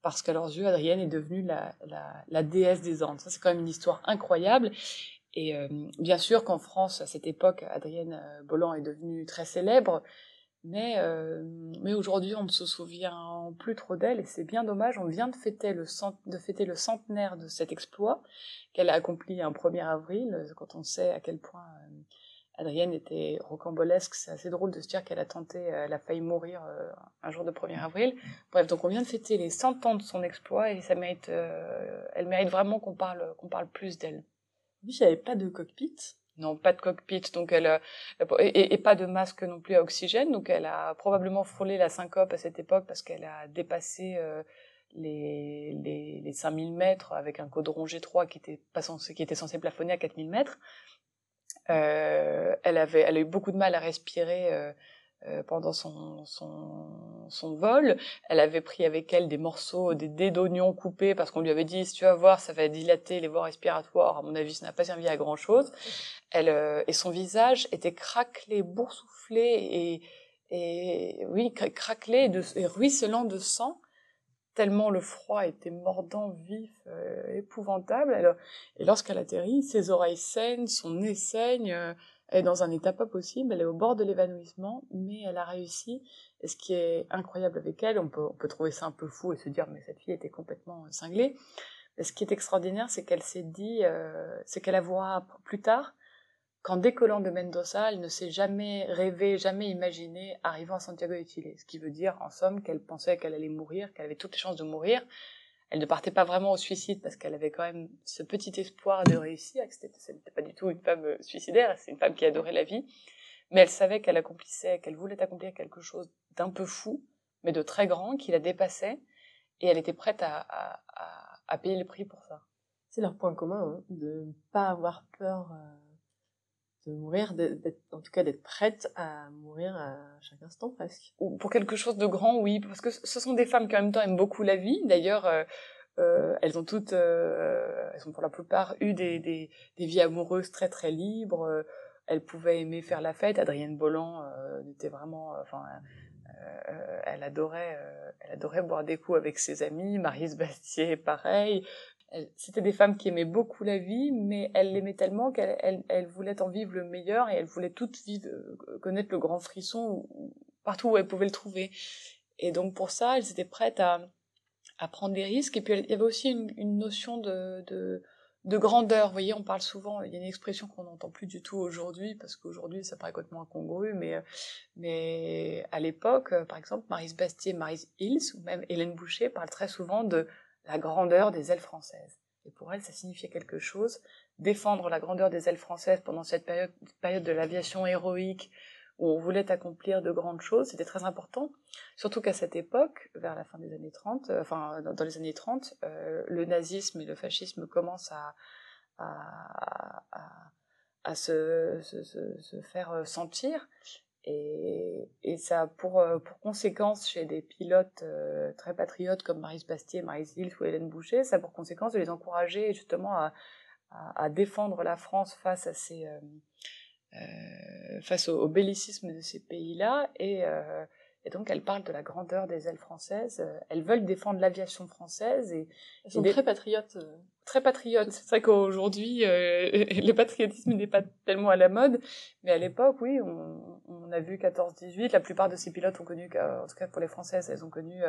parce qu'à leurs yeux, Adrienne est devenue la, la, déesse des Andes. Ça, c'est quand même une histoire incroyable. Et euh, bien sûr qu'en France, à cette époque, Adrienne euh, Bolland est devenue très célèbre, mais, euh, mais aujourd'hui, on ne se souvient plus trop d'elle et c'est bien dommage. On vient de fêter le, de fêter le centenaire de cet exploit qu'elle a accompli un 1er avril. Quand on sait à quel point Adrienne était rocambolesque, c'est assez drôle de se dire qu'elle a tenté, elle a failli mourir un jour de 1er avril. Bref, donc on vient de fêter les 100 ans de son exploit et ça mérite, elle mérite vraiment qu'on parle, qu'on parle plus d'elle. Oui, il n'y avait pas de cockpit. Non, pas de cockpit, donc elle euh, et, pas de masque non plus à oxygène, donc elle a probablement frôlé la syncope à cette époque parce qu'elle a dépassé euh, les, les, les 5000 mètres avec un caudron G3 qui était pas censé, qui était censé plafonner à 4000 mètres. Euh, elle avait, elle a eu beaucoup de mal à respirer euh, pendant son, son, vol. Elle avait pris avec elle des morceaux, des dés d'oignons coupés parce qu'on lui avait dit, si tu vas voir, ça va dilater les voies respiratoires. À mon avis, ça n'a pas servi à grand chose. Elle, euh, et son visage était craquelé, boursouflé et, oui, craquelé et ruisselant de sang tellement le froid était mordant, vif, euh, épouvantable. et lorsqu'elle atterrit, ses oreilles saignent, son nez saigne, elle est dans un état pas possible, elle est au bord de l'évanouissement, mais elle a réussi. Et ce qui est incroyable avec elle, on peut, on peut trouver ça un peu fou et se dire mais cette fille était complètement cinglée. Mais ce qui est extraordinaire, c'est qu'elle s'est dit, euh, c'est qu'elle a voit plus tard qu'en décollant de Mendoza, elle ne s'est jamais rêvé, jamais imaginé arrivant à Santiago de Chile. Ce qui veut dire, en somme, qu'elle pensait qu'elle allait mourir, qu'elle avait toutes les chances de mourir, elle ne partait pas vraiment au suicide parce qu'elle avait quand même ce petit espoir de réussir, que ce n'était pas du tout une femme euh, suicidaire, c'est une femme qui adorait la vie, mais elle savait qu'elle accomplissait, qu'elle voulait accomplir quelque chose d'un peu fou, mais de très grand, qui la dépassait, et elle était prête à, à, à payer le prix pour ça. C'est leur point commun, hein, de ne pas avoir peur. Euh de mourir, en tout cas d'être prête à mourir à chaque instant presque. Ou pour quelque chose de grand, oui, parce que ce sont des femmes qui en même temps aiment beaucoup la vie. D'ailleurs, euh, euh, elles ont toutes, euh, elles ont pour la plupart eu des, des, des, vies amoureuses très très libres. Elles pouvaient aimer faire la fête. Adrienne Bolland était vraiment, enfin, elle adorait, elle adorait boire des coups avec ses amis. Marie Bastier, pareil c'était des femmes qui aimaient beaucoup la vie, mais elles l'aimaient tellement qu'elles elles, voulaient en vivre le meilleur et elles voulaient toutes vivre, euh, connaître le grand frisson partout où elles pouvaient le trouver. Et donc pour ça, elles étaient prêtes à, à prendre des risques. Et puis il y avait aussi une, notion de, de, de grandeur. Vous voyez, on parle souvent, il y a une expression qu'on n'entend plus du tout aujourd'hui, parce qu'aujourd'hui, ça paraît complètement incongru, mais, mais à l'époque, par exemple, Marise Bastier, Marise Hills, ou même Hélène Boucher parlent très souvent de la grandeur des ailes françaises. Et pour elle, ça signifiait quelque chose. Défendre la grandeur des ailes françaises pendant cette période, de l'aviation héroïque, où on voulait accomplir de grandes choses, c'était très important. Surtout qu'à cette époque, vers la fin des années 30, euh, enfin dans, les années 30, euh, le nazisme et le fascisme commencent à, se, faire euh, sentir. Et, ça a pour, pour conséquence chez des pilotes très patriotes comme Marise Bastier, Marise Hills ou Hélène Boucher, ça a pour conséquence de les encourager justement à, à, défendre la France face à ces, euh, face au, bellicisme de ces pays-là. Et, euh, et, donc elles parlent de la grandeur des ailes françaises. Euh, elles veulent défendre l'aviation française et elles sont très patriotes. Très patriotes. C'est vrai qu'aujourd'hui le patriotisme n'est pas tellement à la mode, mais à l'époque, oui, on, on, a vu 14-18. La plupart de ces pilotes ont connu, en tout cas pour les Françaises, elles ont connu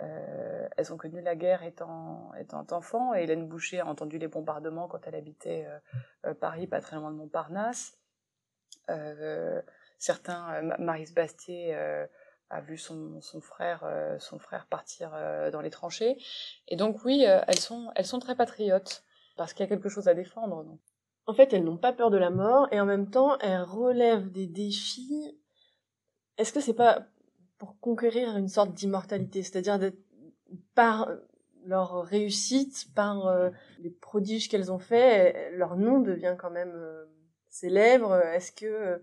euh, elles ont connu la guerre étant, étant enfant. Et Hélène Boucher a entendu les bombardements quand elle habitait euh, Paris, pas très loin de Montparnasse. Euh, certains, euh, Marise Bastier euh, a vu son, frère, son frère partir dans les tranchées. Et donc oui, elles sont, elles sont très patriotes parce qu'il y a quelque chose à défendre. En fait, elles n'ont pas peur de la mort et en même temps, elles relèvent des défis. Est-ce que c'est pas pour conquérir une sorte d'immortalité, c'est-à-dire par leur réussite, par les prodiges qu'elles ont faits, leur nom devient quand même célèbre Est-ce que euh,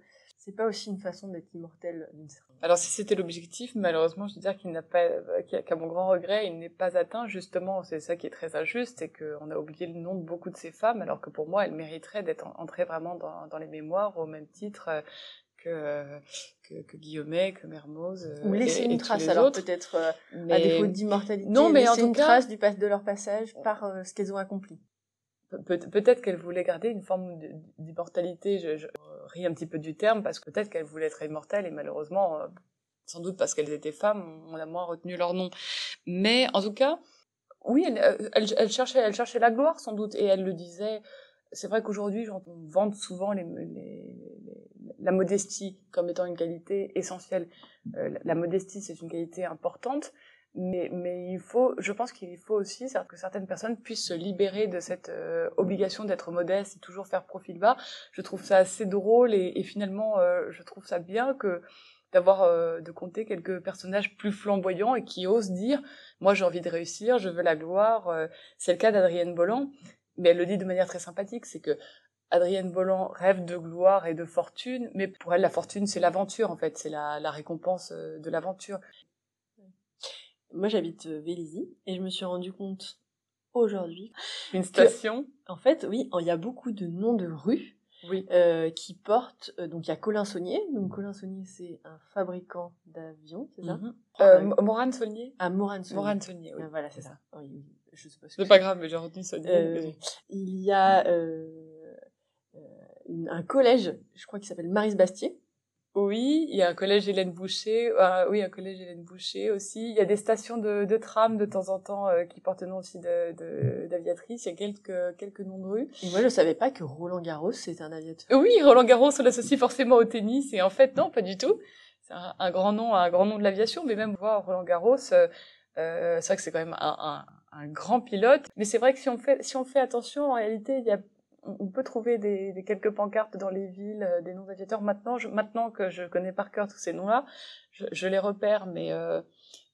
c'est pas aussi une façon d'être immortel d'une certaine alors si c'était l'objectif, malheureusement, je veux dire qu'il n'a pas, qu'à mon grand regret, il n'est pas atteint. Justement, c'est ça qui est très injuste, c'est qu'on a oublié le nom de beaucoup de ces femmes, alors que pour moi, elles mériteraient d'être entrées vraiment dans, dans, les mémoires au même titre euh, que, que, que Guillaumet, que Mermoz. Euh, Ou laisser une trace, alors peut-être à défaut d'immortalité. Non, mais en tout une cas, trace du de leur passage par ce qu'elles ont accompli peut-être qu'elle voulait garder une forme d'immortalité. Je, je, un petit peu du terme parce que peut-être qu'elle voulait être immortelle et malheureusement, euh, sans doute parce qu'elles étaient femmes, on a moins retenu leur nom. Mais en tout cas, oui, elle, euh, cherchait, elle cherchait la gloire sans doute et elle le disait. C'est vrai qu'aujourd'hui, on vante souvent la modestie comme étant une qualité essentielle. Euh, la modestie, c'est une qualité importante, mais, mais il faut, je pense qu'il faut aussi que certaines personnes puissent se libérer de cette euh, obligation d'être modeste et toujours faire profil bas. Je trouve ça assez drôle et, et finalement, euh, je trouve ça bien que d'avoir euh, de compter quelques personnages plus flamboyants et qui osent dire moi j'ai envie de réussir, je veux la gloire. c'est le cas d'Adrienne Bolland, mais elle le dit de manière très sympathique, c'est que Adrienne Bolland rêve de gloire et de fortune, mais pour elle la fortune c'est l'aventure en fait, c'est la, la récompense de l'aventure. Moi, j'habite euh, Vélizy et je me suis rendu compte aujourd'hui. Une station En fait, oui, il y a beaucoup de noms de rues oui. euh, qui portent. Euh, donc, il y a Colin Saunier. Donc, Colin Saunier, c'est un fabricant d'avions, c'est ça? Mm -hmm. Morane Saunier? Ah, Morane Saunier. Morane Saunier, oui. Ah, voilà, c'est ça. ça. Oui, je sais pas. C'est pas grave, mais j'ai retenu Saunier. Euh, il y a une, un collège, je crois qu'il s'appelle Maris Bastier. Oui, il y a un collège Hélène Boucher. Euh, oui, un collège Hélène Boucher aussi. Il y a des stations de, de tram de temps en temps euh, qui portent le nom aussi d'aviatrice. De, il y a quelques, quelques noms de rues. Et moi, je savais pas que Roland Garros, c'est un aviateur. Oui, Roland Garros, on l'associe forcément au tennis. Et en fait, non, pas du tout. C'est un, un, grand nom, un grand nom de l'aviation. Mais même voir Roland Garros, euh, c'est vrai que c'est quand même un, un, un grand pilote. Mais c'est vrai que si on fait, si on fait attention, en réalité, il y a on peut trouver des, des, quelques pancartes dans les villes, euh, des noms d'aviateurs. Maintenant, je, maintenant que je connais par cœur tous ces noms-là, je, je, les repère, mais, euh,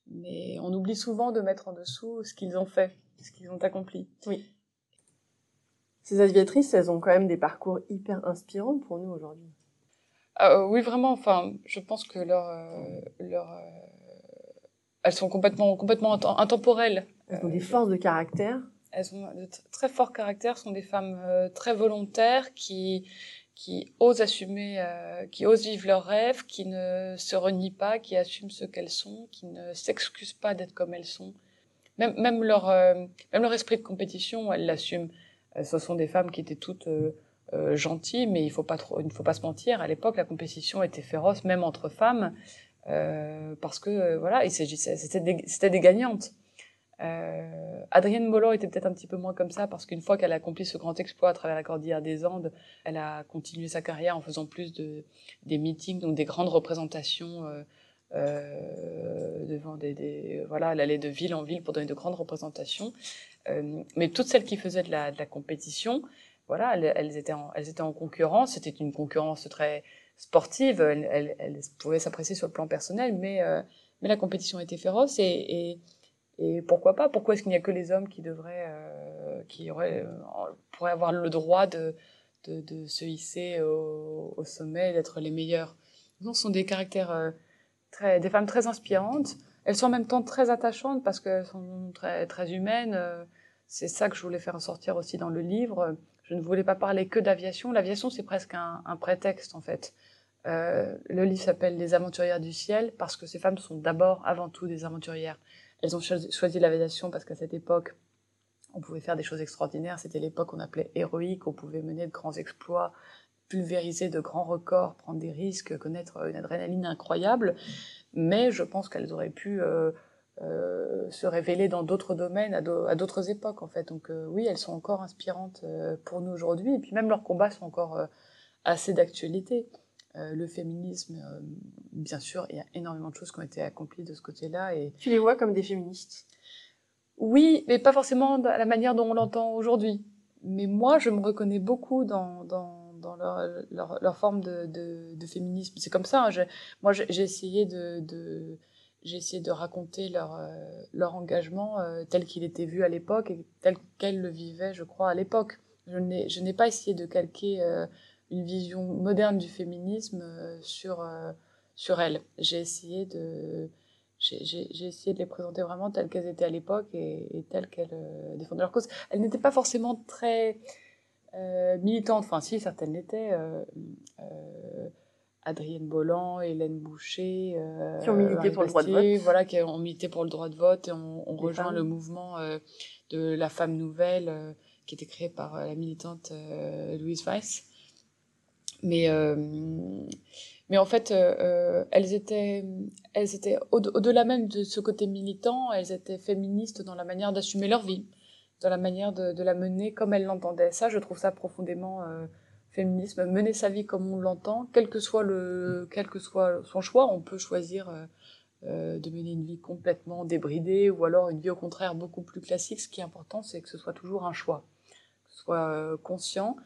mais on oublie souvent de mettre en dessous ce qu'ils ont fait, ce qu'ils ont accompli. Oui. Ces aviatrices, elles ont quand même des parcours hyper inspirants pour nous aujourd'hui. Euh, oui, vraiment. Enfin, je pense que leur, leur, elles sont complètement, complètement intemporelles. Elles ont des forces de caractère elles ont de très forts caractères, sont des femmes euh, très volontaires qui osent assumer, euh, qui osent vivre leurs rêves, qui ne se renient pas, qui assument ce qu'elles sont, qui ne s'excusent pas d'être comme elles sont. Même, euh, leur esprit de compétition, elles l'assument. Ce sont des femmes qui étaient toutes gentilles, mais il ne faut pas se mentir. À l'époque, la compétition était féroce, même entre femmes, parce que voilà, c'était des gagnantes. Euh, Adrienne Bolland était peut-être un petit peu moins comme ça parce qu'une fois qu'elle a accompli ce grand exploit à travers la cordillère des Andes, elle a continué sa carrière en faisant plus de des meetings, donc des grandes représentations euh, euh, devant des, des, voilà, elle allait de ville en ville pour donner de grandes représentations. Euh, mais toutes celles qui faisaient de la, de la compétition, voilà, elles, elles, étaient en, elles étaient en concurrence. C'était une concurrence très sportive. Elles, elles, elles pouvaient s'apprécier sur le plan personnel, mais euh, mais la compétition était féroce et, et et pourquoi pas? Pourquoi est-ce qu'il n'y a que les hommes qui devraient, euh, qui auraient, euh, pourraient avoir le droit de, de, de se hisser au, au sommet, d'être les meilleurs? Non, ce sont des caractères euh, très, des femmes très inspirantes. Elles sont en même temps très attachantes parce qu'elles sont très, très humaines. Euh, c'est ça que je voulais faire ressortir aussi dans le livre. Je ne voulais pas parler que d'aviation. L'aviation, c'est presque un, un, prétexte en fait. Euh, le livre s'appelle Les aventurières du ciel parce que ces femmes sont d'abord, avant tout, des aventurières. Elles ont choisi l'aviation parce qu'à cette époque, on pouvait faire des choses extraordinaires. C'était l'époque qu'on appelait héroïque. On pouvait mener de grands exploits, pulvériser de grands records, prendre des risques, connaître une adrénaline incroyable. Mais je pense qu'elles auraient pu euh, euh, se révéler dans d'autres domaines, à d'autres époques, en fait. Donc euh, oui, elles sont encore inspirantes pour nous aujourd'hui. Et puis même leurs combats sont encore assez d'actualité. Euh, le féminisme, euh, bien sûr, il y a énormément de choses qui ont été accomplies de ce côté-là. Et... Tu les vois comme des féministes? Oui, mais pas forcément de la manière dont on l'entend aujourd'hui. Mais moi, je me reconnais beaucoup dans, dans, dans leur, leur, leur, forme de, de, de féminisme. C'est comme ça. Hein, je, moi, j'ai essayé de, de j'ai essayé de raconter leur, euh, leur engagement tel qu'il était vu à l'époque et tel qu'elles le vivaient, je crois, à l'époque. Je n'ai pas essayé de calquer une vision moderne du féminisme euh, sur, euh, sur elles. J'ai essayé de j'ai essayé de les présenter vraiment telles qu'elles étaient à l'époque et, et, telles qu'elles euh, défendaient leur cause. Elles n'étaient pas forcément très euh, militantes, enfin si, certaines l'étaient. Euh, Adrienne Bolland, Hélène Boucher, qui ont milité pour le droit de vote. Voilà, qui ont milité pour le droit de vote et on, on rejoint femmes. le mouvement de la femme nouvelle qui était créé par la militante Louise Weiss. Mais, euh, mais en fait, euh, elles étaient, elles étaient au-delà au même de ce côté militant, elles étaient féministes dans la manière d'assumer leur vie, dans la manière de, de la mener comme elles l'entendaient. Ça, je trouve ça profondément euh, féminisme. Mener sa vie comme on l'entend, quel que soit le, quel que soit son choix, on peut choisir euh, de mener une vie complètement débridée ou alors une vie au contraire beaucoup plus classique. Ce qui est important, c'est que ce soit toujours un choix, que ce soit conscient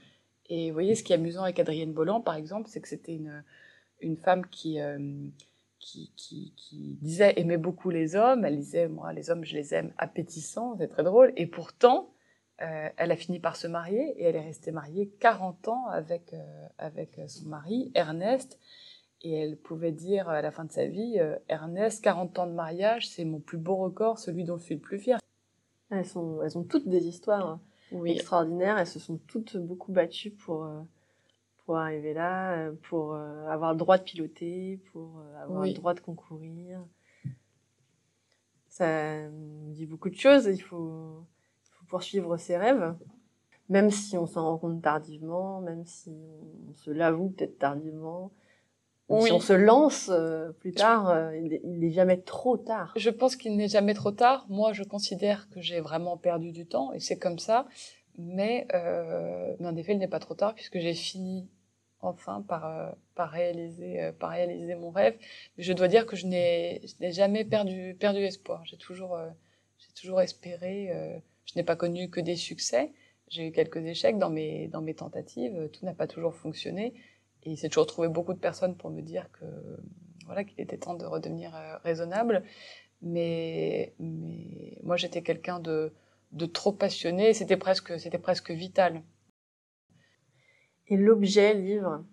et vous voyez, ce qui est amusant avec Adrienne Bolland, par exemple, c'est que c'était une, une femme qui, euh, qui, qui, disait aimer beaucoup les hommes. Elle disait, moi, les hommes, je les aime appétissants, c'est très drôle. Et pourtant, euh, elle a fini par se marier et elle est restée mariée 40 ans avec, euh, avec son mari, Ernest. Et elle pouvait dire à la fin de sa vie, euh, Ernest, 40 ans de mariage, c'est mon plus beau record, celui dont je suis le plus fier. Elles, sont, elles ont toutes des histoires. Oui. extraordinaires. Elles se sont toutes beaucoup battues pour, euh, pour arriver là, euh, pour euh, avoir le droit de piloter, pour avoir oui. le droit de concourir. Ça dit beaucoup de choses. Il faut, il faut poursuivre ses rêves, même si on s'en rend compte tardivement, même si on se l'avoue peut-être tardivement. Oui. Si on se lance euh, plus tard, euh, il n'est jamais trop tard. Je pense qu'il n'est jamais trop tard. Moi, je considère que j'ai vraiment perdu du temps et c'est comme ça. Mais, euh, mais en effet, il n'est pas trop tard puisque j'ai fini enfin par, euh, par, réaliser, euh, par réaliser mon rêve. Mais je dois dire que je n'ai jamais perdu, perdu espoir. J'ai toujours, j'ai toujours espéré. je n'ai pas connu que des succès. J'ai eu quelques échecs dans mes, dans mes tentatives. Tout n'a pas toujours fonctionné. Et s'est toujours trouvé beaucoup de personnes pour me dire que voilà qu'il était temps de redevenir euh, raisonnable. Mais, mais moi, j'étais quelqu'un de, de trop passionné. C'était presque, c'était presque vital. Et l'objet livre,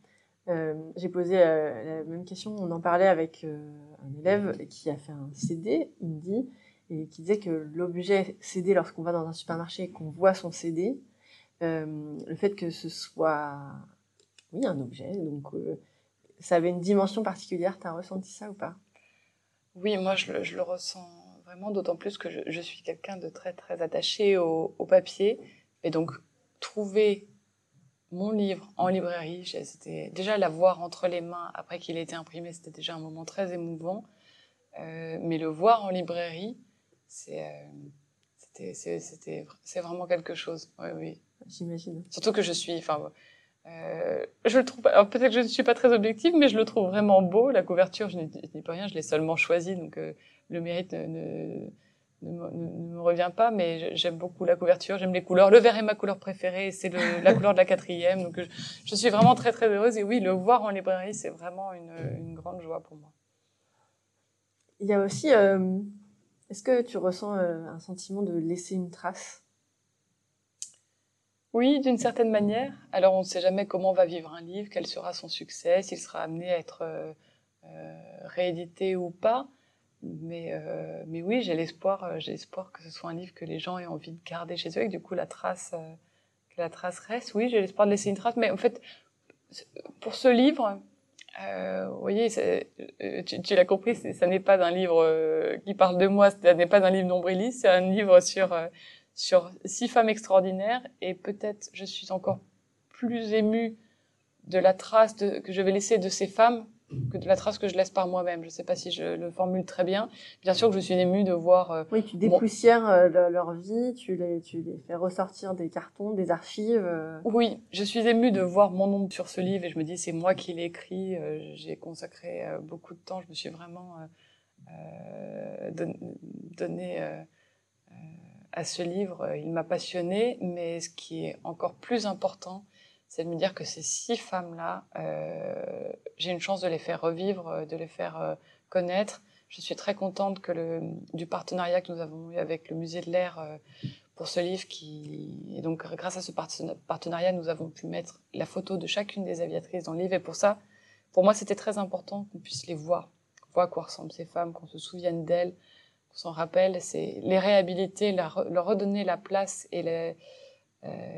euh, j'ai posé euh, la même question. On en parlait avec un élève qui a fait un CD, il me dit, et qui disait que l'objet CD, lorsqu'on va dans un supermarché et qu'on voit son CD, le fait que ce soit oui, un objet. Donc, euh, ça avait une dimension particulière. Tu as ressenti ça ou pas? Oui, moi, je le, je le, ressens vraiment, d'autant plus que je, je suis quelqu'un de très, très attaché au, au, papier. Et donc, trouver mon livre en librairie, c'était déjà l'avoir entre les mains après qu'il ait été imprimé, c'était déjà un moment très émouvant. Euh, mais le voir en librairie, c'est euh, c'est vraiment quelque chose. Oui, oui. J'imagine. Surtout que je suis, enfin, euh, je le trouve, peut-être que je ne suis pas très objective, mais je le trouve vraiment beau. La couverture, je n'y pas rien, je l'ai seulement choisi, donc euh, le mérite ne, ne, me revient pas, mais j'aime beaucoup la couverture, j'aime les couleurs. Le vert est ma couleur préférée, c'est la couleur de la quatrième, donc je, je, suis vraiment très très heureuse. Et oui, le voir en librairie, c'est vraiment une, une, grande joie pour moi. Il y a aussi, euh, est-ce que tu ressens un sentiment de laisser une trace? Oui, d'une certaine manière. Alors, on ne sait jamais comment va vivre un livre, quel sera son succès, s'il sera amené à être euh, euh, réédité ou pas. Mais, euh, mais oui, j'ai l'espoir, j'ai l'espoir que ce soit un livre que les gens aient envie de garder chez eux et que du coup la trace, que la trace reste. Oui, j'ai l'espoir de laisser une trace. Mais en fait, pour ce livre, vous voyez, tu, l'as compris, ça n'est pas un livre qui parle de moi, ce n'est pas un livre nombriliste, c'est un livre sur sur six femmes extraordinaires et peut-être je suis encore plus émue de la trace que je vais laisser de ces femmes que de la trace que je laisse par moi-même. Je ne sais pas si je le formule très bien. Bien sûr que je suis émue de voir... Euh, oui, tu dépoussières euh, leur vie, tu les, tu les fais ressortir des cartons, des archives. Euh. Oui, je suis émue de voir mon nom sur ce livre et je me dis c'est moi qui l'ai écrit. J'ai consacré beaucoup de temps. Je me suis vraiment donné à ce livre. Euh, il m'a passionné, mais ce qui est encore plus important, c'est de me dire que ces six femmes-là, euh, j'ai une chance de les faire revivre, de les faire euh, connaître. Je suis très contente du partenariat que nous avons eu avec le Musée de l'Air pour ce livre. Et donc, grâce à ce partenariat, nous avons pu mettre la photo de chacune des aviatrices dans le livre. Et pour ça, pour moi, c'était très important qu'on puisse les voir, voit à quoi ressemblent ces femmes, qu'on se souvienne d'elles, s'en rappelle, c'est les réhabiliter, leur, redonner la place et euh,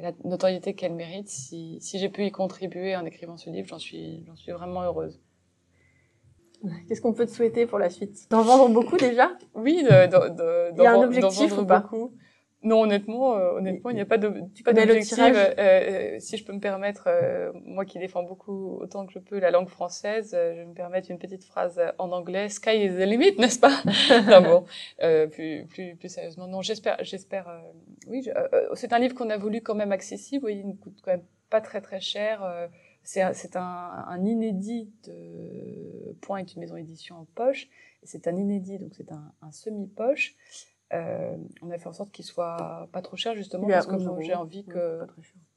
la notoriété qu'elles méritent. Si, j'ai pu y contribuer en écrivant ce livre, j'en suis, suis vraiment heureuse. Qu'est-ce qu'on peut te souhaiter pour la suite? D'en vendre beaucoup déjà? Oui, de, Il y a un objectif ou pas? beaucoup. Non, honnêtement, euh, honnêtement, il n'y a pas d'objectif. Euh, euh, si je peux me permettre, euh, moi qui défends beaucoup autant que je peux la langue française, je vais me permettre une petite phrase en anglais. Sky is the limit, n'est-ce pas? Non, bon, plus, plus, plus sérieusement, non, j'espère, j'espère. oui, c'est un livre qu'on a voulu quand même accessible. Oui, il ne coûte quand même pas très très cher. c'est un, un, inédit de Point est une maison d'édition en poche. C'est un inédit, donc c'est un, un semi-poche. Euh, on a fait en sorte qu'il soit pas trop cher justement parce que j'ai envie que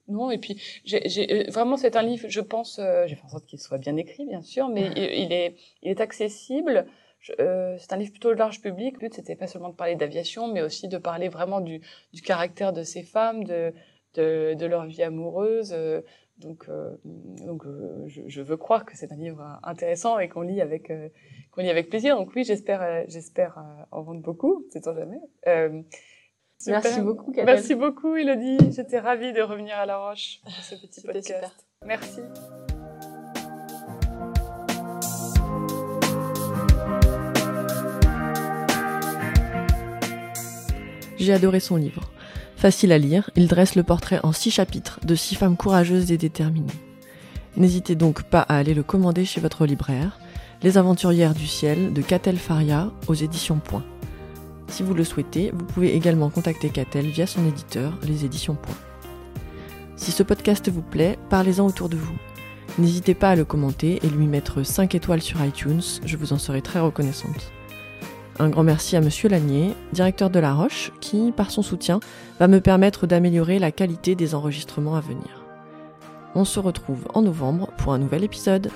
non et puis j'ai vraiment c'est un livre je pense euh, j'ai fait en sorte qu'il soit bien écrit bien sûr mais il, est il est accessible. Euh, c'est un livre plutôt large public. Le but, c'était pas seulement de parler d'aviation, mais aussi de parler vraiment du, du caractère de ces femmes, de, de, de leur vie amoureuse. donc, donc je, je, veux croire que c'est un livre intéressant et qu'on lit avec qu'on lit avec plaisir. Donc oui, j'espère, euh, j'espère euh, en vendre beaucoup, c'est-on jamais. Euh, Merci beaucoup, Katel. Merci beaucoup, Elodie. J'étais ravie de revenir à La Roche pour ce petit podcast. Super. Merci. J'ai adoré son livre. Facile à lire, il dresse le portrait en six chapitres de six femmes courageuses et déterminées. N'hésitez donc pas à aller le commander chez votre libraire. Les Aventurières du Ciel de Catel Faria aux éditions Point. Si vous le souhaitez, vous pouvez également contacter Catel via son éditeur, les éditions Point. Si ce podcast vous plaît, parlez-en autour de vous. N'hésitez pas à le commenter et lui mettre 5 étoiles sur iTunes, je vous en serai très reconnaissante. Un grand merci à Monsieur Lanier, directeur de La Roche, qui, par son soutien, va me permettre d'améliorer la qualité des enregistrements à venir. On se retrouve en novembre pour un nouvel épisode.